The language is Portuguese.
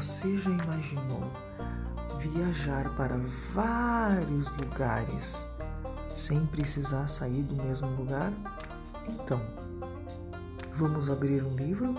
Você já imaginou viajar para vários lugares sem precisar sair do mesmo lugar? Então, vamos abrir um livro